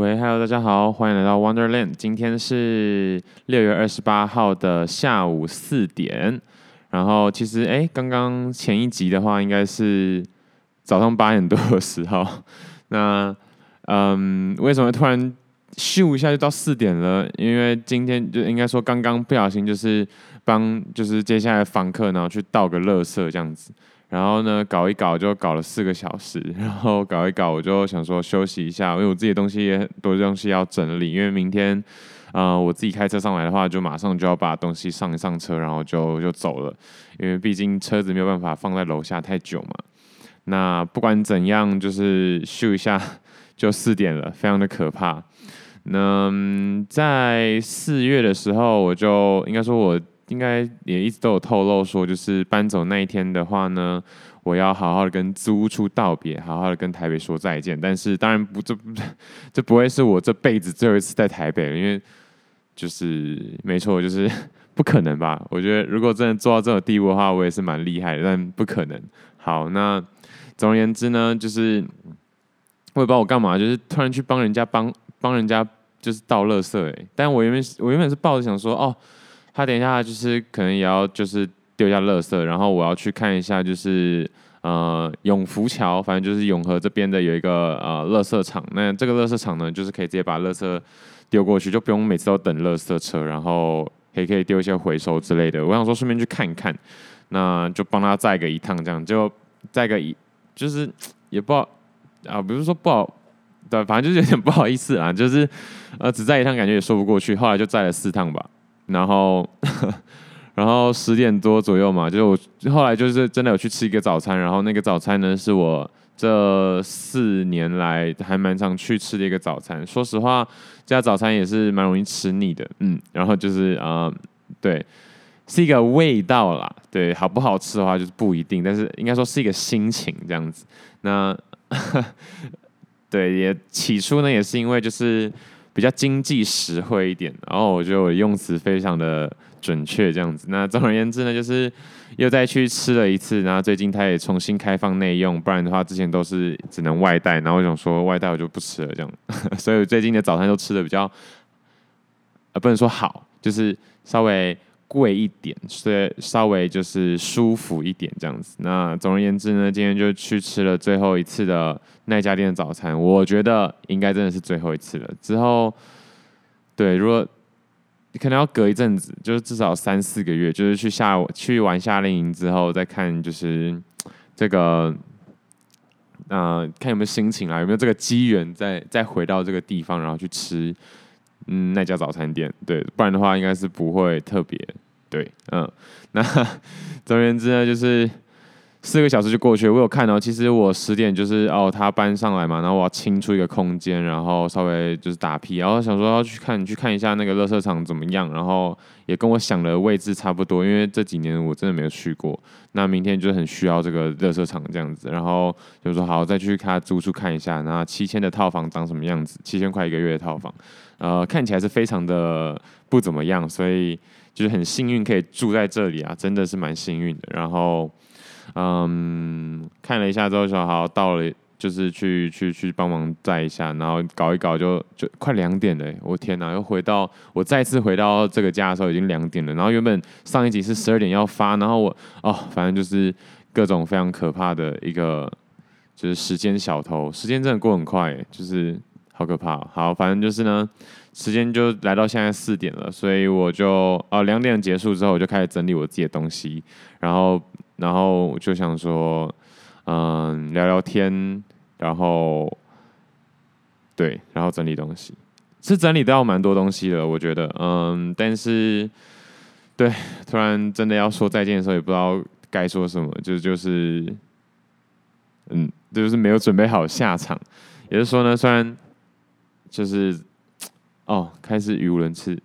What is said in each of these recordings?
喂，Hello，大家好，欢迎来到 Wonderland。今天是六月二十八号的下午四点。然后其实，哎，刚刚前一集的话，应该是早上八点多的时候。那，嗯，为什么突然咻一下就到四点了？因为今天就应该说刚刚不小心就是帮就是接下来访客，然后去倒个垃圾这样子。然后呢，搞一搞就搞了四个小时，然后搞一搞我就想说休息一下，因为我自己的东西也很多东西要整理，因为明天，呃，我自己开车上来的话，就马上就要把东西上一上车，然后就就走了，因为毕竟车子没有办法放在楼下太久嘛。那不管怎样，就是咻一下 就四点了，非常的可怕。那在四月的时候，我就应该说我。应该也一直都有透露说，就是搬走那一天的话呢，我要好好的跟租屋处道别，好好的跟台北说再见。但是当然不，这 这不会是我这辈子最后一次在台北了，因为就是没错，就是不可能吧？我觉得如果真的做到这种地步的话，我也是蛮厉害的，但不可能。好，那总而言之呢，就是我也不知道我干嘛，就是突然去帮人家帮帮人家就是倒垃圾哎，但我原本我原本是抱着想说哦。他等一下就是可能也要就是丢一下垃圾，然后我要去看一下就是呃永福桥，反正就是永和这边的有一个呃垃圾场。那这个垃圾场呢，就是可以直接把垃圾丢过去，就不用每次都等垃圾车，然后也可以丢一些回收之类的。我想说顺便去看一看，那就帮他载个一趟，这样就载个一就是也不好啊，不是说不好，对，反正就是有点不好意思啊，就是呃只载一趟感觉也说不过去，后来就载了四趟吧。然后，然后十点多左右嘛，就是我后来就是真的有去吃一个早餐，然后那个早餐呢是我这四年来还蛮常去吃的一个早餐。说实话，这家早餐也是蛮容易吃腻的，嗯，然后就是啊、对，是一个味道啦，对，好不好吃的话就是不一定，但是应该说是一个心情这样子。那，对，也起初呢也是因为就是。比较经济实惠一点，然后我觉得我用词非常的准确，这样子。那总而言之呢，就是又再去吃了一次，然后最近他也重新开放内用，不然的话之前都是只能外带，然后我想说外带我就不吃了这样，所以最近的早餐都吃的比较，呃，不能说好，就是稍微。贵一点，所以稍微就是舒服一点这样子。那总而言之呢，今天就去吃了最后一次的那家店的早餐。我觉得应该真的是最后一次了。之后，对，如果你可能要隔一阵子，就是至少三四个月，就是去夏去完夏令营之后再看，就是这个，呃，看有没有心情啦，有没有这个机缘再再回到这个地方，然后去吃。嗯，那家早餐店，对，不然的话应该是不会特别，对，嗯，那 总而言之呢，就是四个小时就过去了。我有看到，其实我十点就是哦，他搬上来嘛，然后我要清出一个空间，然后稍微就是打屁，然后想说要去看，去看一下那个垃圾场怎么样，然后也跟我想的位置差不多，因为这几年我真的没有去过。那明天就很需要这个垃圾场这样子，然后就说好，再去看租处看一下，那七千的套房长什么样子？七千块一个月的套房。呃，看起来是非常的不怎么样，所以就是很幸运可以住在这里啊，真的是蛮幸运的。然后，嗯，看了一下之后，说好到了，就是去去去帮忙载一下，然后搞一搞就就快两点了。我天哪，又回到我再次回到这个家的时候已经两点了。然后原本上一集是十二点要发，然后我哦，反正就是各种非常可怕的一个就是时间小偷，时间真的过很快，就是。好可怕！好，反正就是呢，时间就来到现在四点了，所以我就哦两点结束之后，我就开始整理我自己的东西，然后然后就想说，嗯，聊聊天，然后对，然后整理东西，是整理到蛮多东西的，我觉得，嗯，但是对，突然真的要说再见的时候，也不知道该说什么，就就是，嗯，就是没有准备好下场，也就是说呢，虽然。就是，哦，开始语无伦次。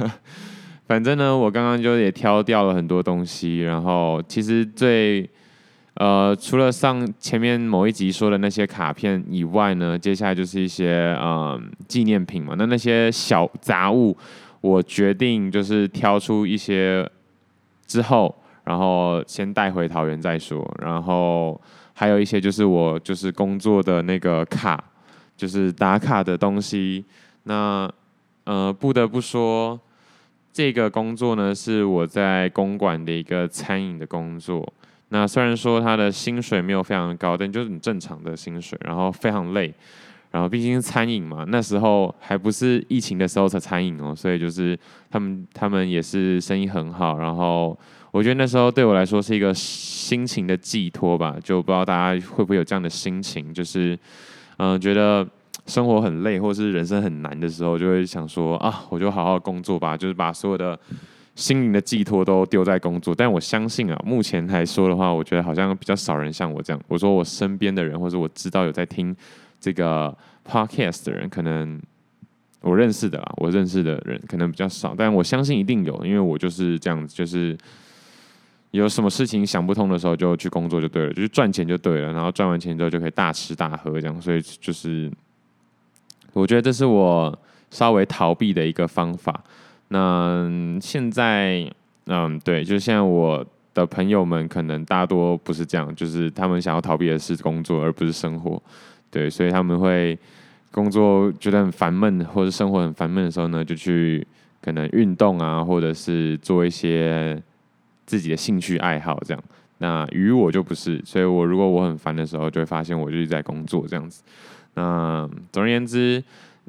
反正呢，我刚刚就也挑掉了很多东西，然后其实最，呃，除了上前面某一集说的那些卡片以外呢，接下来就是一些嗯纪念品嘛。那那些小杂物，我决定就是挑出一些之后，然后先带回桃园再说。然后还有一些就是我就是工作的那个卡。就是打卡的东西。那呃，不得不说，这个工作呢是我在公馆的一个餐饮的工作。那虽然说他的薪水没有非常高，但就是很正常的薪水，然后非常累。然后毕竟是餐饮嘛，那时候还不是疫情的时候才餐饮哦，所以就是他们他们也是生意很好。然后我觉得那时候对我来说是一个心情的寄托吧，就不知道大家会不会有这样的心情，就是嗯、觉得生活很累或是人生很难的时候，就会想说啊，我就好好工作吧，就是把所有的心灵的寄托都丢在工作。但我相信啊，目前来说的话，我觉得好像比较少人像我这样。我说我身边的人，或者我知道有在听。这个 podcast 的人可能我认识的啦，我认识的人可能比较少，但我相信一定有，因为我就是这样子，就是有什么事情想不通的时候就去工作就对了，就是赚钱就对了，然后赚完钱之后就可以大吃大喝这样，所以就是我觉得这是我稍微逃避的一个方法。那现在，嗯，对，就是现在我的朋友们可能大多不是这样，就是他们想要逃避的是工作，而不是生活。对，所以他们会工作觉得很烦闷，或者生活很烦闷的时候呢，就去可能运动啊，或者是做一些自己的兴趣爱好这样。那于我就不是，所以我如果我很烦的时候，就会发现我就是在工作这样子。那总而言之，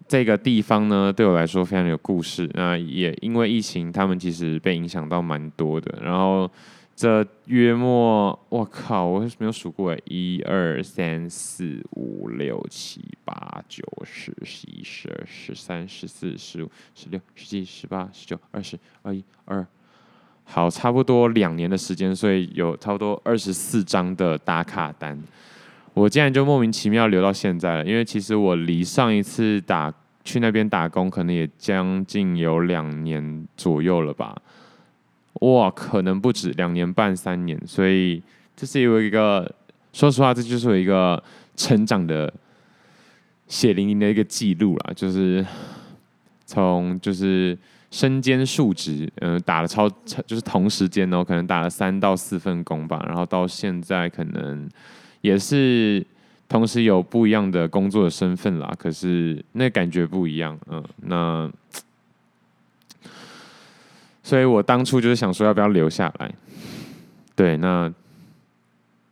这个地方呢，对我来说非常有故事。那也因为疫情，他们其实被影响到蛮多的。然后。这约莫，我靠，我没有数过，一二三四五六七八九十十一十二十三十四十五十六十七十八十九二十二一二，好，差不多两年的时间，所以有差不多二十四张的打卡单，我竟然就莫名其妙留到现在了，因为其实我离上一次打去那边打工，可能也将近有两年左右了吧。哇，可能不止两年半三年，所以这是有一个，说实话，这就是有一个成长的血淋淋的一个记录啦，就是从就是身兼数职，嗯、打了超超就是同时间哦，可能打了三到四份工吧，然后到现在可能也是同时有不一样的工作的身份啦，可是那感觉不一样，嗯，那。所以我当初就是想说要不要留下来，对，那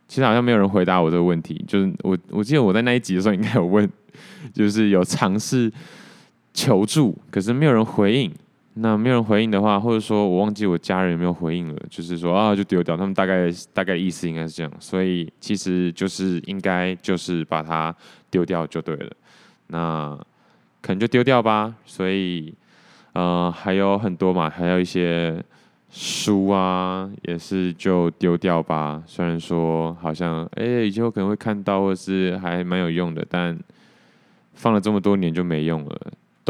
其实好像没有人回答我这个问题。就是我我记得我在那一集的时候应该有问，就是有尝试求助，可是没有人回应。那没有人回应的话，或者说我忘记我家人有没有回应了，就是说啊就丢掉。他们大概大概意思应该是这样，所以其实就是应该就是把它丢掉就对了。那可能就丢掉吧。所以。呃，还有很多嘛，还有一些书啊，也是就丢掉吧。虽然说好像，哎，以后可能会看到，或是还蛮有用的，但放了这么多年就没用了，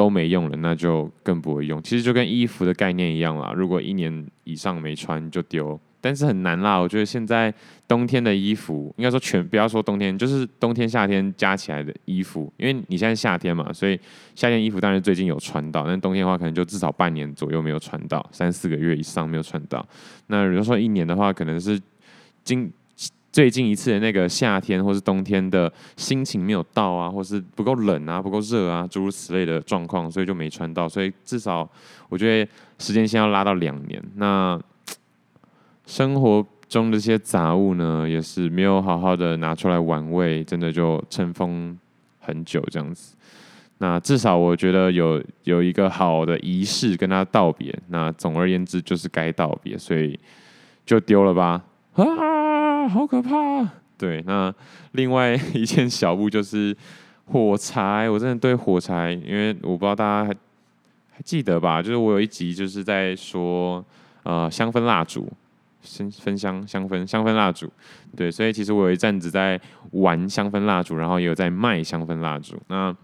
都没用了，那就更不会用。其实就跟衣服的概念一样啦，如果一年以上没穿就丢。但是很难啦，我觉得现在冬天的衣服，应该说全不要说冬天，就是冬天夏天加起来的衣服，因为你现在夏天嘛，所以夏天衣服当然最近有穿到，但冬天的话可能就至少半年左右没有穿到，三四个月以上没有穿到。那如果说一年的话，可能是今最近一次的那个夏天或是冬天的心情没有到啊，或是不够冷啊、不够热啊，诸如此类的状况，所以就没穿到。所以至少我觉得时间线要拉到两年。那生活中的这些杂物呢，也是没有好好的拿出来玩味，真的就尘封很久这样子。那至少我觉得有有一个好的仪式跟他道别。那总而言之就是该道别，所以就丢了吧。啊，好可怕！对，那另外一件小物就是火柴，我真的对火柴，因为我不知道大家还记得吧？就是我有一集就是在说呃香氛蜡烛。香分香香氛香氛蜡烛，对，所以其实我有一阵子在玩香氛蜡烛，然后也有在卖香氛蜡烛。那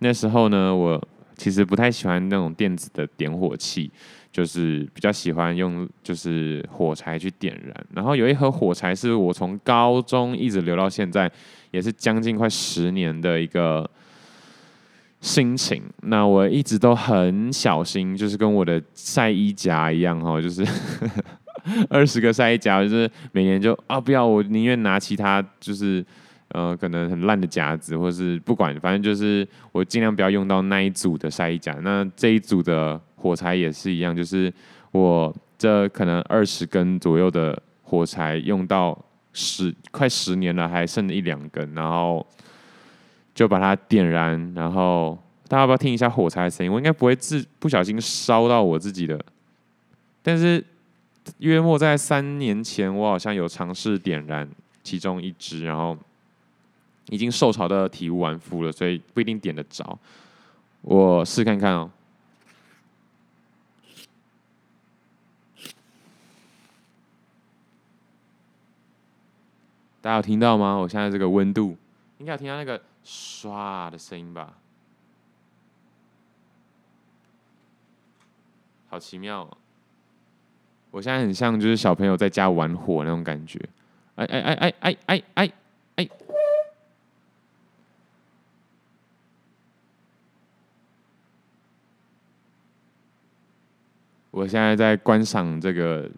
那时候呢，我其实不太喜欢那种电子的点火器，就是比较喜欢用就是火柴去点燃。然后有一盒火柴是我从高中一直留到现在，也是将近快十年的一个心情。那我一直都很小心，就是跟我的晒衣夹一样哈，就是。二十个晒衣夹，就是每年就啊不要，我宁愿拿其他就是呃，可能很烂的夹子，或是不管，反正就是我尽量不要用到那一组的晒衣夹。那这一组的火柴也是一样，就是我这可能二十根左右的火柴用到十快十年了，还剩一两根，然后就把它点燃，然后大家要不要听一下火柴的声音？我应该不会自不小心烧到我自己的，但是。约莫在三年前，我好像有尝试点燃其中一支，然后已经受潮的体无完肤了，所以不一定点得着。我试看看哦，大家有听到吗？我现在这个温度，应该有听到那个唰的声音吧？好奇妙哦。我现在很像就是小朋友在家玩火那种感觉，哎哎哎哎哎哎哎哎！我现在在观赏这个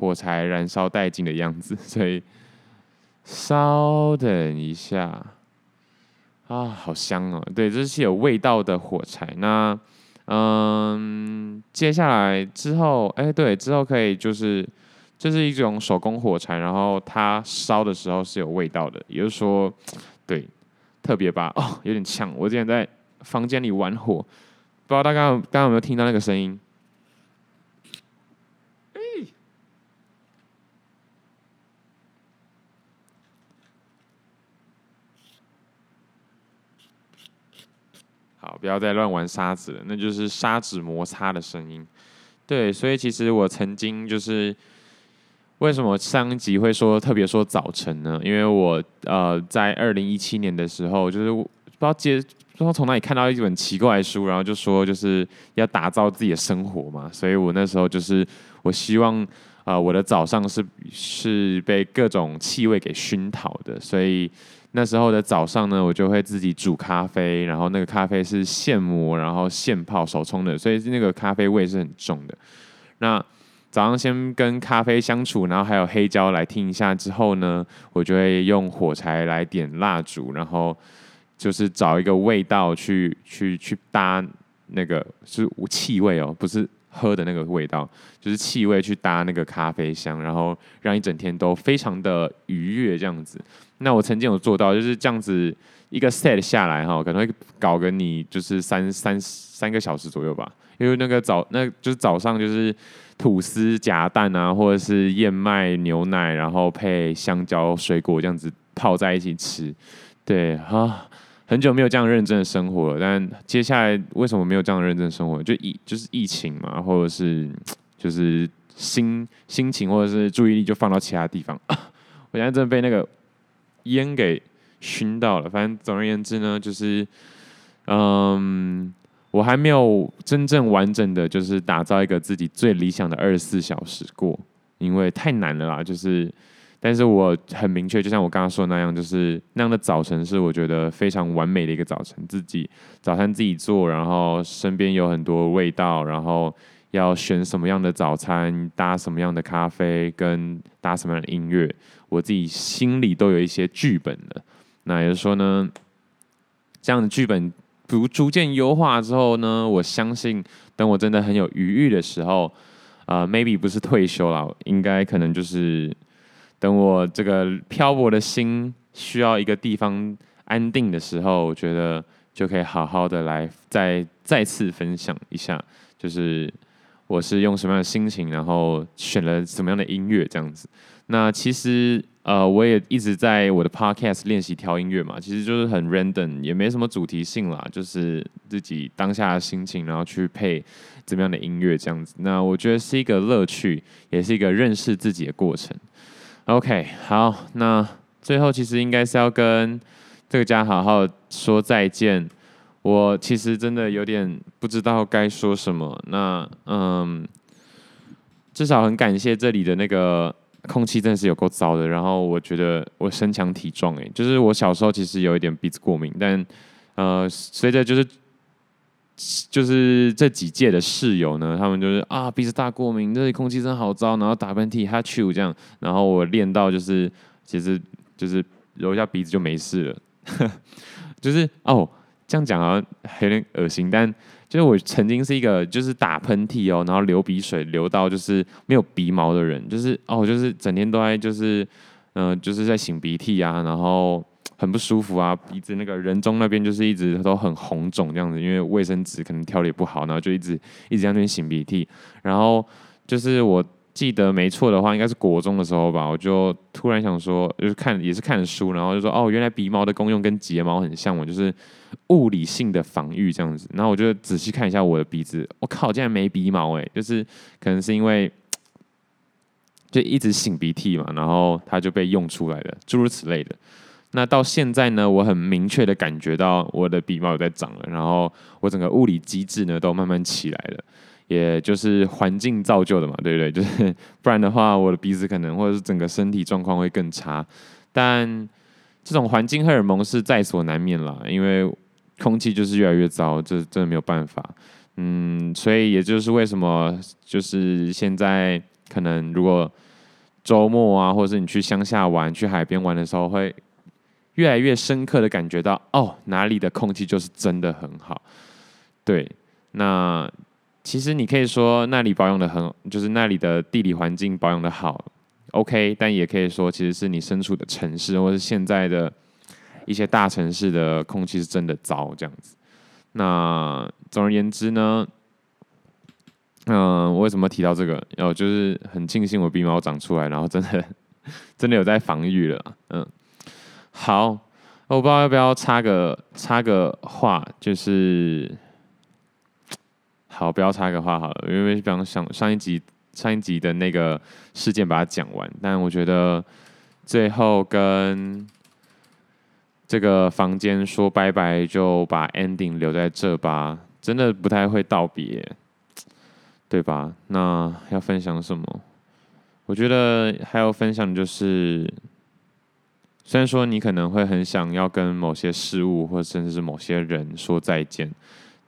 火柴燃烧殆尽的样子，所以稍等一下啊，好香哦！对，这是有味道的火柴。那嗯，接下来之后，哎，对，之后可以就是，这是一种手工火柴，然后它烧的时候是有味道的，也就是说，对，特别吧，哦，有点呛。我之前在房间里玩火，不知道大家刚刚有没有听到那个声音？不要再乱玩沙子了，那就是砂纸摩擦的声音。对，所以其实我曾经就是为什么上一集会说特别说早晨呢？因为我呃在二零一七年的时候，就是不知道接不知道从哪里看到一本奇怪的书，然后就说就是要打造自己的生活嘛。所以我那时候就是我希望啊、呃、我的早上是是被各种气味给熏陶的，所以。那时候的早上呢，我就会自己煮咖啡，然后那个咖啡是现磨，然后现泡手冲的，所以那个咖啡味是很重的。那早上先跟咖啡相处，然后还有黑胶来听一下之后呢，我就会用火柴来点蜡烛，然后就是找一个味道去去去搭那个是气味哦，不是喝的那个味道，就是气味去搭那个咖啡香，然后让一整天都非常的愉悦这样子。那我曾经有做到，就是这样子一个 set 下来哈，可能会搞个你就是三三三个小时左右吧。因为那个早，那就是早上就是吐司夹蛋啊，或者是燕麦牛奶，然后配香蕉水果这样子泡在一起吃。对啊，很久没有这样认真的生活了。但接下来为什么没有这样认真生活？就疫就是疫情嘛，或者是 就是心心情或者是注意力就放到其他地方。我现在真的被那个。烟给熏到了，反正总而言之呢，就是，嗯，我还没有真正完整的就是打造一个自己最理想的二十四小时过，因为太难了啦。就是，但是我很明确，就像我刚刚说的那样，就是那样的早晨是我觉得非常完美的一个早晨，自己早餐自己做，然后身边有很多味道，然后要选什么样的早餐，搭什么样的咖啡，跟搭什么样的音乐。我自己心里都有一些剧本的，那也就是说呢，这样的剧本逐逐渐优化之后呢，我相信等我真的很有余裕的时候，呃，maybe 不是退休了，应该可能就是等我这个漂泊的心需要一个地方安定的时候，我觉得就可以好好的来再再次分享一下，就是我是用什么样的心情，然后选了什么样的音乐这样子。那其实呃，我也一直在我的 podcast 练习挑音乐嘛，其实就是很 random，也没什么主题性啦，就是自己当下的心情，然后去配怎么样的音乐这样子。那我觉得是一个乐趣，也是一个认识自己的过程。OK，好，那最后其实应该是要跟这个家好好说再见。我其实真的有点不知道该说什么。那嗯，至少很感谢这里的那个。空气真的是有够糟的，然后我觉得我身强体壮哎，就是我小时候其实有一点鼻子过敏，但呃，随着就是就是这几届的室友呢，他们就是啊鼻子大过敏，这里空气真好糟，然后打喷嚏哈啾这样，然后我练到就是其实就是揉一下鼻子就没事了。就是哦，这样讲好像有点恶心，但就是我曾经是一个就是打喷嚏哦，然后流鼻水流到就是没有鼻毛的人，就是哦，就是整天都在就是嗯、就是在擤鼻涕啊，然后。很不舒服啊，鼻子那个人中那边就是一直都很红肿这样子，因为卫生纸可能挑的也不好，然后就一直一直在那边擤鼻涕。然后就是我记得没错的话，应该是国中的时候吧，我就突然想说，就是看也是看书，然后就说哦，原来鼻毛的功用跟睫毛很像，我就是物理性的防御这样子。然后我就仔细看一下我的鼻子，我靠，竟然没鼻毛哎，就是可能是因为就一直擤鼻涕嘛，然后它就被用出来了，诸如此类的。那到现在呢，我很明确的感觉到我的鼻毛有在长了，然后我整个物理机制呢都慢慢起来了，也就是环境造就的嘛，对不对？就是不然的话，我的鼻子可能或者是整个身体状况会更差。但这种环境荷尔蒙是在所难免了，因为空气就是越来越糟，这真的没有办法。嗯，所以也就是为什么就是现在可能如果周末啊，或者是你去乡下玩、去海边玩的时候会。越来越深刻的感觉到，哦，哪里的空气就是真的很好。对，那其实你可以说那里保养的很，就是那里的地理环境保养的好，OK。但也可以说，其实是你身处的城市，或是现在的一些大城市的空气是真的糟这样子。那总而言之呢，嗯、我为什么提到这个？然后就是很庆幸我鼻毛长出来，然后真的 真的有在防御了，嗯。好，我不知道要不要插个插个话，就是好，不要插个话好了，因为比方想上一集上一集的那个事件把它讲完，但我觉得最后跟这个房间说拜拜，就把 ending 留在这吧，真的不太会道别，对吧？那要分享什么？我觉得还要分享就是。虽然说你可能会很想要跟某些事物或甚至是某些人说再见，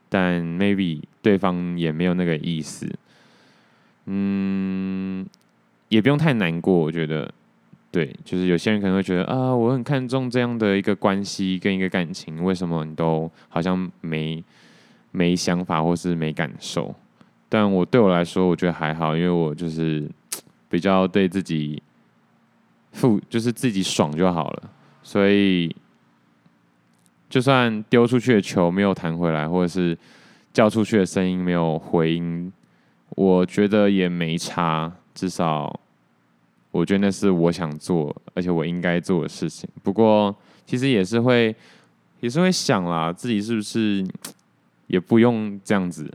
但 maybe 对方也没有那个意思。嗯，也不用太难过。我觉得，对，就是有些人可能会觉得啊，我很看重这样的一个关系跟一个感情，为什么你都好像没没想法或是没感受？但我对我来说，我觉得还好，因为我就是比较对自己。负就是自己爽就好了，所以就算丢出去的球没有弹回来，或者是叫出去的声音没有回音，我觉得也没差。至少我觉得那是我想做，而且我应该做的事情。不过其实也是会，也是会想啦，自己是不是也不用这样子？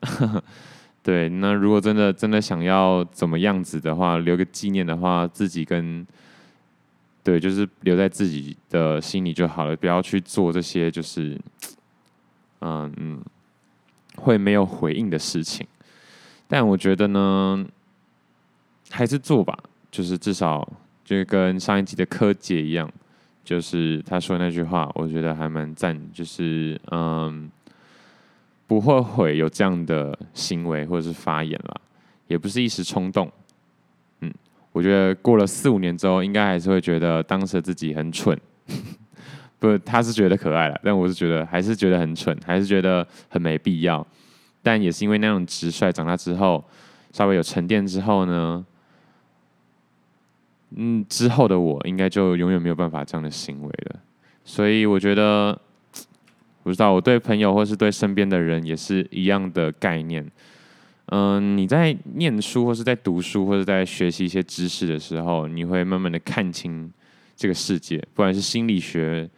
对，那如果真的真的想要怎么样子的话，留个纪念的话，自己跟。对，就是留在自己的心里就好了，不要去做这些就是，嗯嗯，会没有回应的事情。但我觉得呢，还是做吧，就是至少就跟上一集的柯洁一样，就是他说那句话，我觉得还蛮赞，就是嗯，不后悔有这样的行为或者是发言啦，也不是一时冲动。我觉得过了四五年之后，应该还是会觉得当时的自己很蠢。不，他是觉得可爱了，但我是觉得还是觉得很蠢，还是觉得很没必要。但也是因为那种直率，长大之后稍微有沉淀之后呢，嗯，之后的我应该就永远没有办法这样的行为了。所以我觉得，不知道我对朋友或是对身边的人也是一样的概念。嗯，你在念书或是在读书或者在学习一些知识的时候，你会慢慢的看清这个世界。不管是心理学，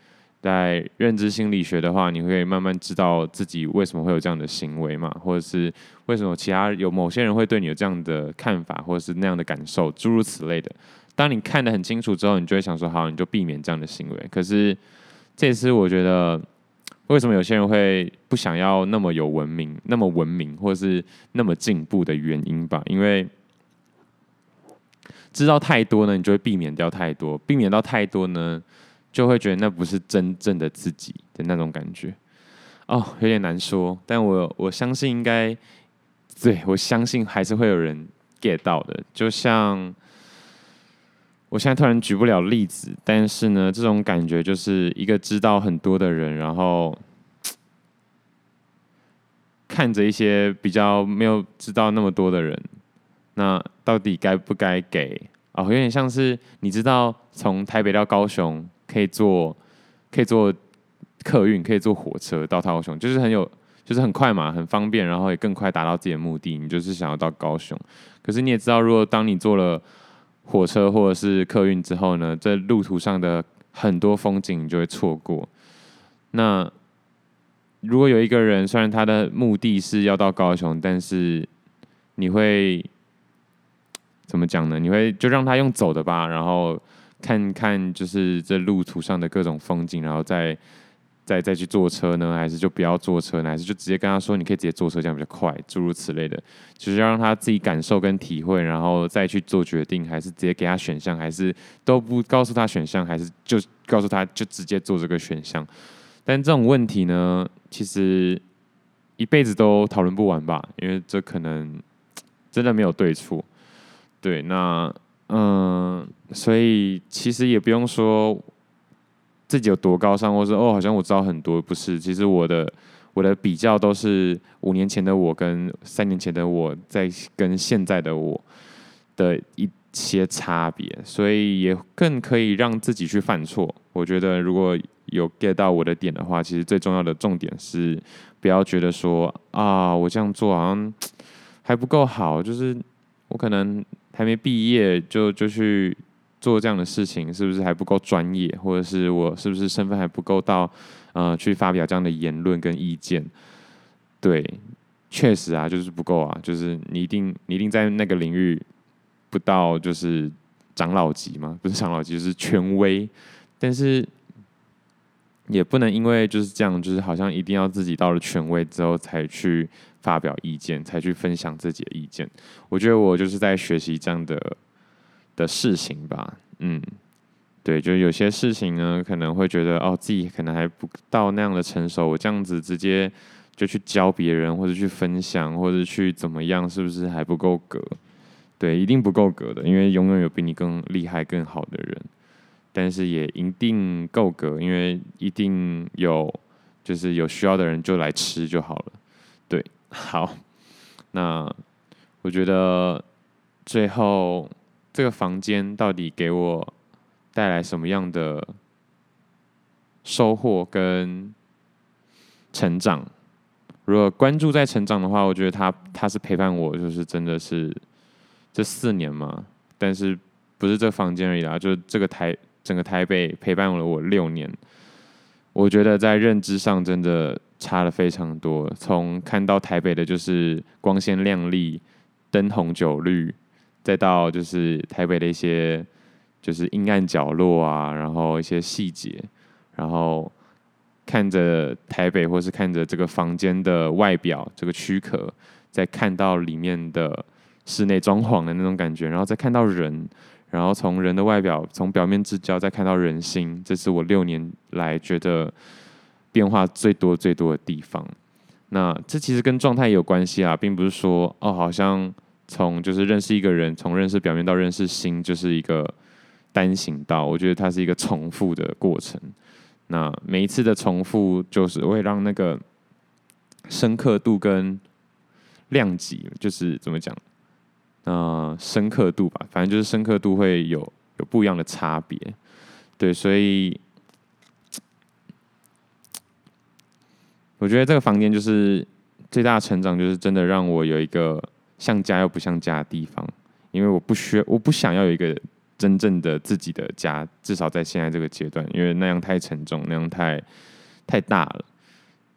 在认知心理学的话，你会慢慢知道自己为什么会有这样的行为嘛，或者是为什么其他有某些人会对你有这样的看法，或者是那样的感受，诸如此类的。当你看得很清楚之后，你就会想说，好，你就避免这样的行为。可是这次我觉得。为什么有些人会不想要那么有文明、那么文明，或者是那么进步的原因吧？因为知道太多呢，你就会避免掉太多；避免到太多呢，就会觉得那不是真正的自己的那种感觉。哦，有点难说，但我我相信应该，对，我相信还是会有人 get 到的。就像我现在突然举不了例子，但是呢，这种感觉就是一个知道很多的人，然后看着一些比较没有知道那么多的人，那到底该不该给？哦，有点像是你知道从台北到高雄可以坐可以坐客运，可以坐火车到高雄，就是很有就是很快嘛，很方便，然后也更快达到自己的目的。你就是想要到高雄，可是你也知道，如果当你坐了火车或者是客运之后呢，在路途上的很多风景就会错过。那如果有一个人，虽然他的目的是要到高雄，但是你会怎么讲呢？你会就让他用走的吧，然后看看就是这路途上的各种风景，然后再。再再去坐车呢，还是就不要坐车呢？还是就直接跟他说，你可以直接坐车，这样比较快，诸如此类的，就是要让他自己感受跟体会，然后再去做决定，还是直接给他选项，还是都不告诉他选项，还是就告诉他就直接做这个选项？但这种问题呢，其实一辈子都讨论不完吧，因为这可能真的没有对错。对，那嗯，所以其实也不用说。自己有多高尚，或是哦，好像我知道很多，不是。其实我的我的比较都是五年前的我跟三年前的我在跟现在的我的一些差别，所以也更可以让自己去犯错。我觉得如果有 get 到我的点的话，其实最重要的重点是不要觉得说啊，我这样做好像还不够好，就是我可能还没毕业就就去。做这样的事情是不是还不够专业，或者是我是不是身份还不够到，呃，去发表这样的言论跟意见？对，确实啊，就是不够啊，就是你一定你一定在那个领域不到就是长老级嘛，不是长老级，是权威，但是也不能因为就是这样，就是好像一定要自己到了权威之后才去发表意见，才去分享自己的意见。我觉得我就是在学习这样的。的事情吧，嗯，对，就有些事情呢，可能会觉得哦，自己可能还不到那样的成熟，我这样子直接就去教别人，或者去分享，或者去怎么样，是不是还不够格？对，一定不够格的，因为永远有比你更厉害、更好的人，但是也一定够格，因为一定有，就是有需要的人就来吃就好了。对，好，那我觉得最后。这个房间到底给我带来什么样的收获跟成长？如果关注在成长的话，我觉得他他是陪伴我，就是真的是这四年嘛。但是不是这房间而已啦，就这个台整个台北陪伴了我六年。我觉得在认知上真的差了非常多，从看到台北的就是光鲜亮丽、灯红酒绿。再到就是台北的一些就是阴暗角落啊，然后一些细节，然后看着台北，或是看着这个房间的外表，这个躯壳，再看到里面的室内装潢的那种感觉，然后再看到人，然后从人的外表，从表面之交再看到人心，这是我六年来觉得变化最多最多的地方。那这其实跟状态有关系啊，并不是说哦，好像。从就是认识一个人，从认识表面到认识心，就是一个单行道。我觉得它是一个重复的过程。那每一次的重复，就是会让那个深刻度跟量级，就是怎么讲？呃，深刻度吧，反正就是深刻度会有有不一样的差别。对，所以我觉得这个房间就是最大的成长，就是真的让我有一个。像家又不像家的地方，因为我不需要，我不想要有一个真正的自己的家，至少在现在这个阶段，因为那样太沉重，那样太太大了。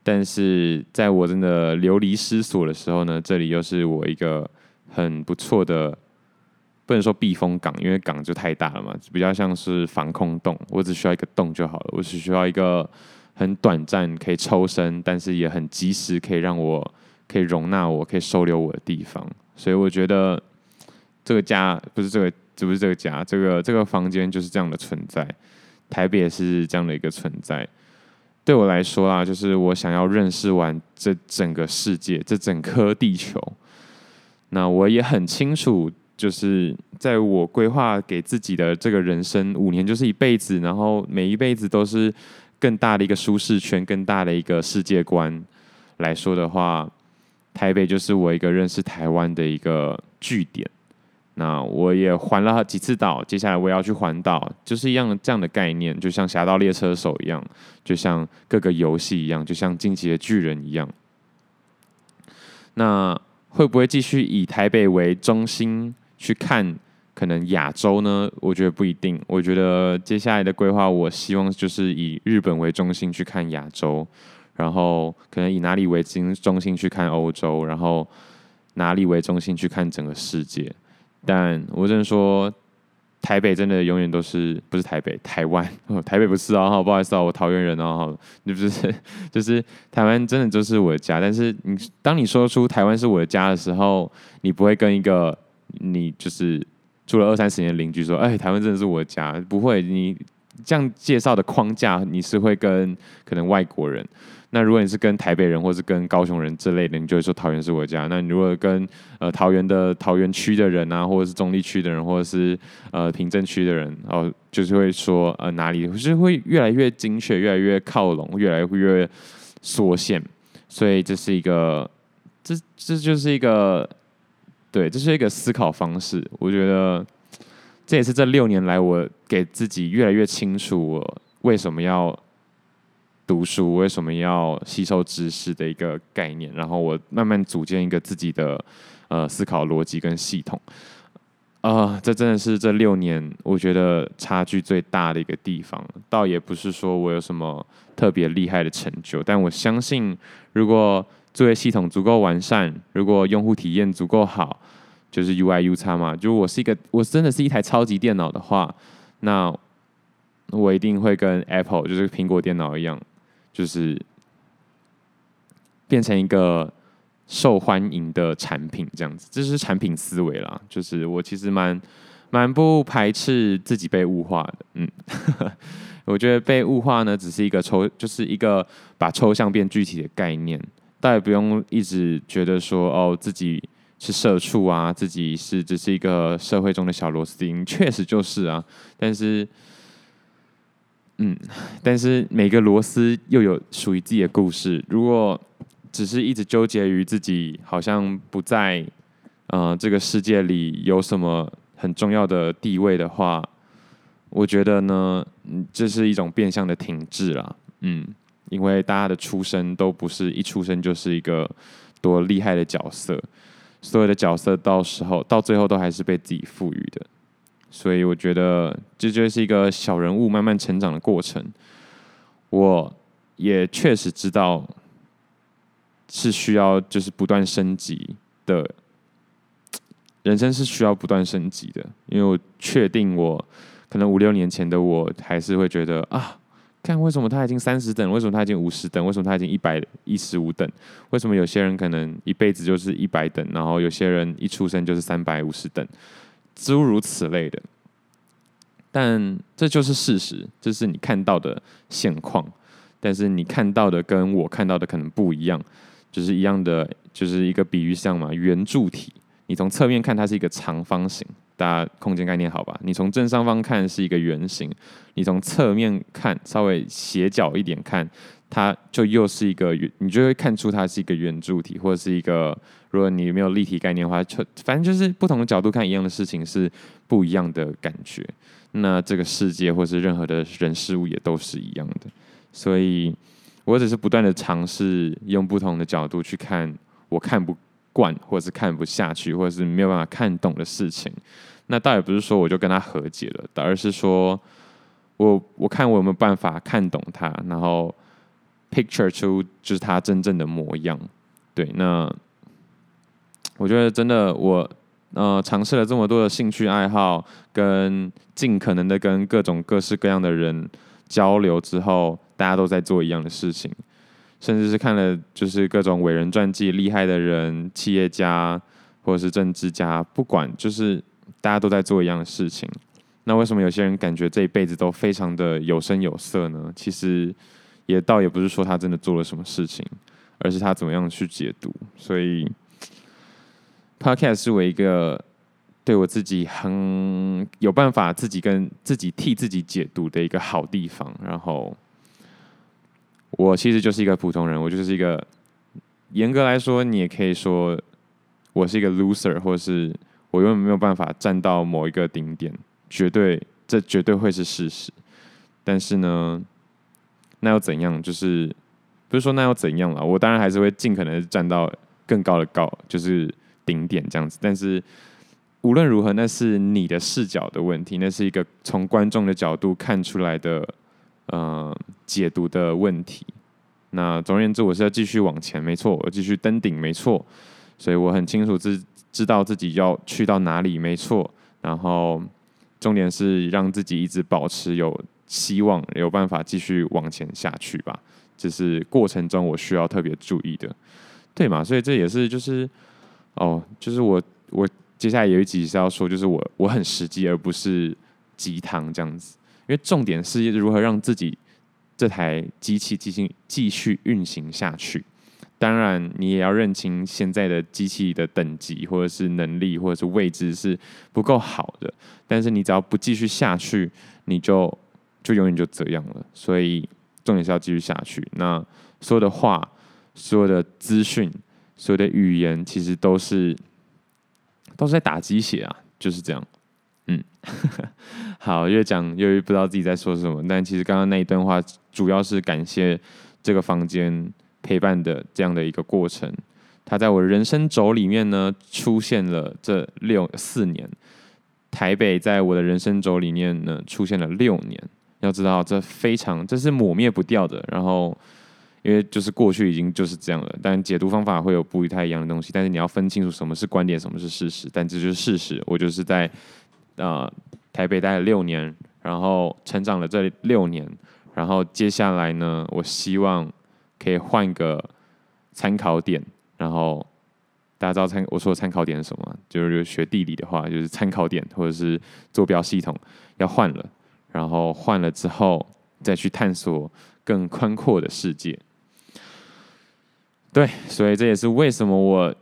但是在我真的流离失所的时候呢，这里又是我一个很不错的，不能说避风港，因为港就太大了嘛，比较像是防空洞。我只需要一个洞就好了，我只需要一个很短暂可以抽身，但是也很及时可以让我。可以容纳我，可以收留我的地方，所以我觉得这个家不是这个，这不是这个家，这个这个房间就是这样的存在。台北也是这样的一个存在。对我来说啊，就是我想要认识完这整个世界，这整颗地球。那我也很清楚，就是在我规划给自己的这个人生五年就是一辈子，然后每一辈子都是更大的一个舒适圈，更大的一个世界观来说的话，台北就是我一个认识台湾的一个据点。那我也环了几次岛，接下来我要去环岛，就是一样的这样的概念，就像《侠盗猎车手》一样，就像各个游戏一样，就像《进击的巨人》一样。那会不会继续以台北为中心去看可能亚洲呢？我觉得不一定。我觉得接下来的规划，我希望就是以日本为中心去看亚洲，然后可能以哪里为中心去看欧洲，然后哪里为中心去看整个世界。但我只能说，台北真的永远都是不是台北，台湾，台北不是啊，不好意思啊，我桃园人啊，你不是，就是台湾真的就是我的家。但是你当你说出台湾是我的家的时候，你不会跟一个你就是住了二三十年的邻居说，哎，台湾真的是我的家，不会。你这样介绍的框架，你是会跟可能外国人。那如果你是跟台北人或是跟高雄人之类的，你就会说桃园是我家。那你如果跟呃桃园的桃园区的人啊，或者是中立区的人，或者是呃平镇区的人，然后就是会说呃哪里，就是会越来越精确，越来越靠拢，越来越缩限。所以这是一个，这这就是一个，对，这是一个思考方式。我觉得这也是这六年来我给自己越来越清楚，我为什么要。读书为什么要吸收知识的一个概念，然后我慢慢组建一个自己的呃思考逻辑跟系统，啊、这真的是这六年我觉得差距最大的一个地方。倒也不是说我有什么特别厉害的成就，但我相信，如果作业系统足够完善，如果用户体验足够好，就是 UI UX 嘛，就我是一个我真的是一台超级电脑的话，那我一定会跟 Apple 就是苹果电脑一样。就是变成一个受欢迎的产品，这样子，这是产品思维啦。就是我其实蛮蛮不排斥自己被物化的，嗯，我觉得被物化呢，只是一个抽，就是一个把抽象变具体的概念，大家不用一直觉得说哦，自己是社畜啊，自己是只是一个社会中的小螺丝钉，确实就是啊，但是。嗯，但是每个螺丝又有属于自己的故事。如果只是一直纠结于自己好像不在呃这个世界里有什么很重要的地位的话，我觉得呢，这是一种变相的停滞啦。嗯，因为大家的出生都不是一出生就是一个多厉害的角色，所有的角色到时候到最后都还是被自己赋予的。所以我觉得这就是一个小人物慢慢成长的过程。我也确实知道是需要就是不断升级的，人生是需要不断升级的。因为我确定我可能五六年前的我还是会觉得啊，看为什么他已经三十等，为什么他已经五十等，为什么他已经一百一十五等，为什么有些人可能一辈子就是一百等，然后有些人一出生就是三百五十等。诸如此类的，但这就是事实，这是你看到的现况。但是你看到的跟我看到的可能不一样，就是一样的，就是一个比喻像嘛，圆柱体。你从侧面看它是一个长方形，大家空间概念好吧？你从正上方看是一个圆形，你从侧面看稍微斜角一点看。它就又是一个圆，你就会看出它是一个圆柱体，或者是一个，如果你没有立体概念的话，就反正就是不同的角度看一样的事情是不一样的感觉。那这个世界或是任何的人事物也都是一样的，所以我只是不断的尝试用不同的角度去看我看不惯，或者是看不下去，或者是没有办法看懂的事情。那倒也不是说我就跟他和解了，而是说我我看我有没有办法看懂他，然后。picture 出就是他真正的模样，对，那我觉得真的我呃尝试了这么多的兴趣爱好，跟尽可能的跟各种各式各样的人交流之后，大家都在做一样的事情，甚至是看了就是各种伟人传记，厉害的人、企业家或者是政治家，不管就是大家都在做一样的事情，那为什么有些人感觉这一辈子都非常的有声有色呢？其实。也倒也不是说他真的做了什么事情，而是他怎么样去解读。所以，Podcast 是我一个对我自己很有办法自己跟自己替自己解读的一个好地方。然后我其实就是一个普通人，我就是一个严格来说，你也可以说我是一个 loser，或是我永远没有办法站到某一个顶点，绝对这绝对会是事实。但是呢，那又怎样？就是不是说那又怎样了？我当然还是会尽可能站到更高的高，就是顶点这样子。但是。无论如何，那是你的视角的问题，那是一个从观众的角度看出来的，呃，解读的问题。那总而言之，我是要继续往前，没错，我继续登顶，没错。所以我很清楚知知道自己要去到哪里，没错。然后重点是让自己一直保持有希望，有办法继续往前下去吧。这是过程中我需要特别注意的，对嘛？所以这也是就是哦，就是我我。接下来有一集是要说，就是我我很实际，而不是鸡汤这样子。因为重点是如何让自己这台机器继续继续运行下去。当然，你也要认清现在的机器的等级，或者是能力，或者是位置是不够好的。但是你只要不继续下去，你就就永远就这样了。所以重点是要继续下去。那所有的话、所有的资讯、所有的语言，其实都是。都是在打鸡血啊，就是这样。好，越讲越不知道自己在说什么。但其实刚刚那一段话，主要是感谢这个房间陪伴的这样的一个过程。它在我人生轴里面呢，出现了这六四年。台北在我的人生轴里面呢，出现了六年。要知道，这非常，这是抹灭不掉的。然后。因为就是过去已经就是这样了，但解读方法会有不太一样的东西。但是你要分清楚什么是观点，什么是事实。但这就是事实。我就是在呃台北待了六年，然后成长了这六年，然后接下来呢，我希望可以换个参考点。然后大家知道参我说的参考点是什么？就是学地理的话，就是参考点或者是坐标系统要换了，然后换了之后再去探索更宽阔的世界。对，所以这也是为什么我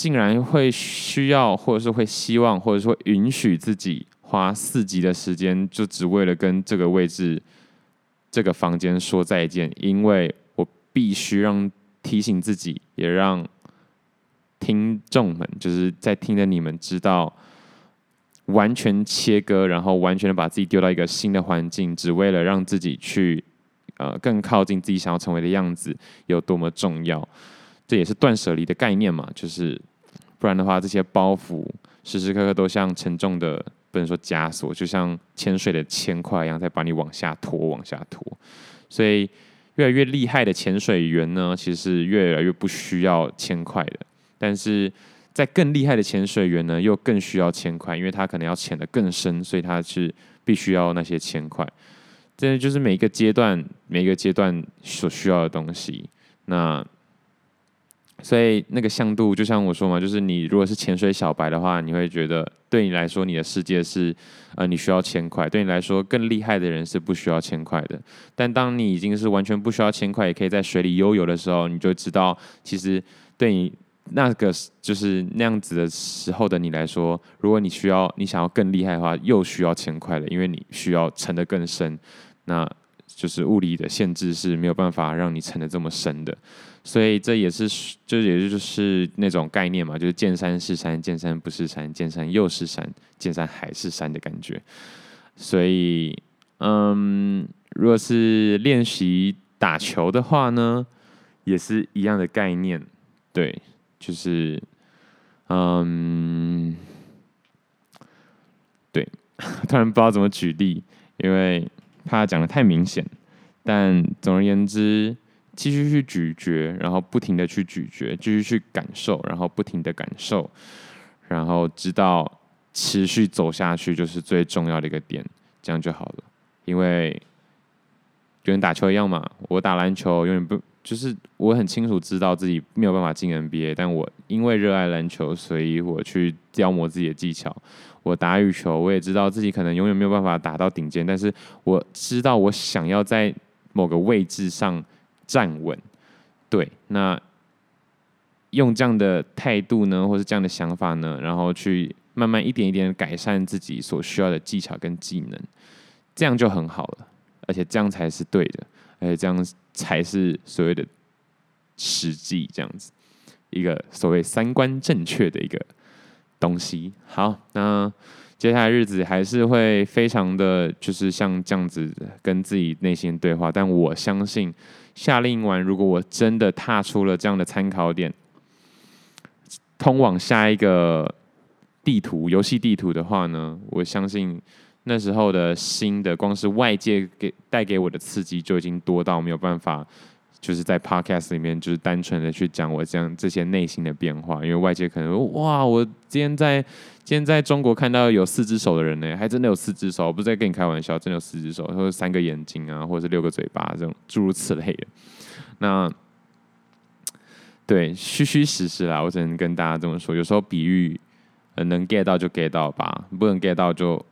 竟然会需要，或者是会希望，或者说允许自己花四集的时间，就只为了跟这个位置、这个房间说再见，因为我必须让提醒自己，也让听众们，就是在听的你们知道，完全切割，然后完全的把自己丢到一个新的环境，只为了让自己去。呃，更靠近自己想要成为的样子有多么重要，这也是断舍离的概念嘛。就是不然的话，这些包袱时时刻刻都像沉重的，不能说枷锁，就像潜水的铅块一样，在把你往下拖，往下拖。所以，越来越厉害的潜水员呢，其实是越来越不需要铅块的。但是在更厉害的潜水员呢，又更需要铅块，因为他可能要潜得更深，所以他是必须要那些铅块。这就是每一个阶段，每一个阶段所需要的东西。那所以那个向度，就像我说嘛，就是你如果是潜水小白的话，你会觉得对你来说，你的世界是呃你需要铅块；对你来说，更厉害的人是不需要铅块的。但当你已经是完全不需要铅块，也可以在水里悠游的时候，你就知道，其实对你那个就是那样子的时候的你来说，如果你需要你想要更厉害的话，又需要铅块了，因为你需要沉得更深。那就是物理的限制是没有办法让你沉得这么深的，所以这也是就也就是那种概念嘛，就是见山是山，见山不是山，见山又是山，见山还是山的感觉。所以，嗯，如果是练习打球的话呢，也是一样的概念。对，就是，嗯，对，突然不知道怎么举例，因为。怕讲的太明显，但总而言之，继续去咀嚼，然后不停的去咀嚼，继续去感受，然后不停的感受，然后知道持续走下去就是最重要的一个点，这样就好了。因为就跟打球一样嘛，我打篮球永远不就是我很清楚知道自己没有办法进 NBA，但我因为热爱篮球，所以我去雕磨自己的技巧。我打羽球，我也知道自己可能永远没有办法打到顶尖，但是我知道我想要在某个位置上站稳。对，那用这样的态度呢，或是这样的想法呢，然后去慢慢一点一点改善自己所需要的技巧跟技能，这样就很好了，而且这样才是对的，而且这样才是所谓的实际，这样子一个所谓三观正确的一个东西。好，那接下来日子还是会非常的就是像这样子跟自己内心对话，但我相信下令完，如果我真的踏出了这样的参考点，通往下一个。地图游戏地图的话呢，我相信那时候的新的光是外界给带给我的刺激就已经多到没有办法，就是在 podcast 里面就是单纯的去讲我这样这些内心的变化，因为外界可能哇，我今天在今天在中国看到有四只手的人呢，还真的有四只手，我不是在跟你开玩笑，真的有四只手，或者三个眼睛啊，或者是六个嘴巴这种诸如此类的。那对，虚虚实实啦，我只能跟大家这么说，有时候比喻。能 get 到就 get 到吧，不能 get 到就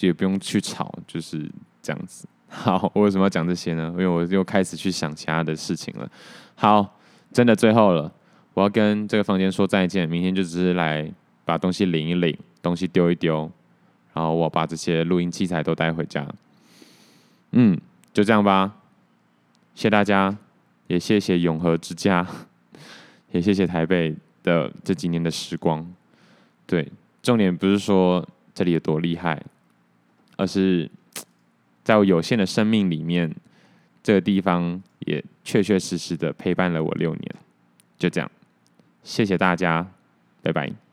也不用去吵，就是这样子。好，我为什么要讲这些呢？因为我又开始去想其他的事情了。好，真的最后了，我要跟这个房间说再见。明天就只是来把东西领一领，东西丢一丢，然后我把这些录音器材都带回家。嗯，就这样吧。谢谢大家，也谢谢永和之家，也谢谢台北的这几年的时光。对，重点不是说这里有多厉害，而是在我有限的生命里面，这个地方也确确实实的陪伴了我六年。就这样，谢谢大家，拜拜。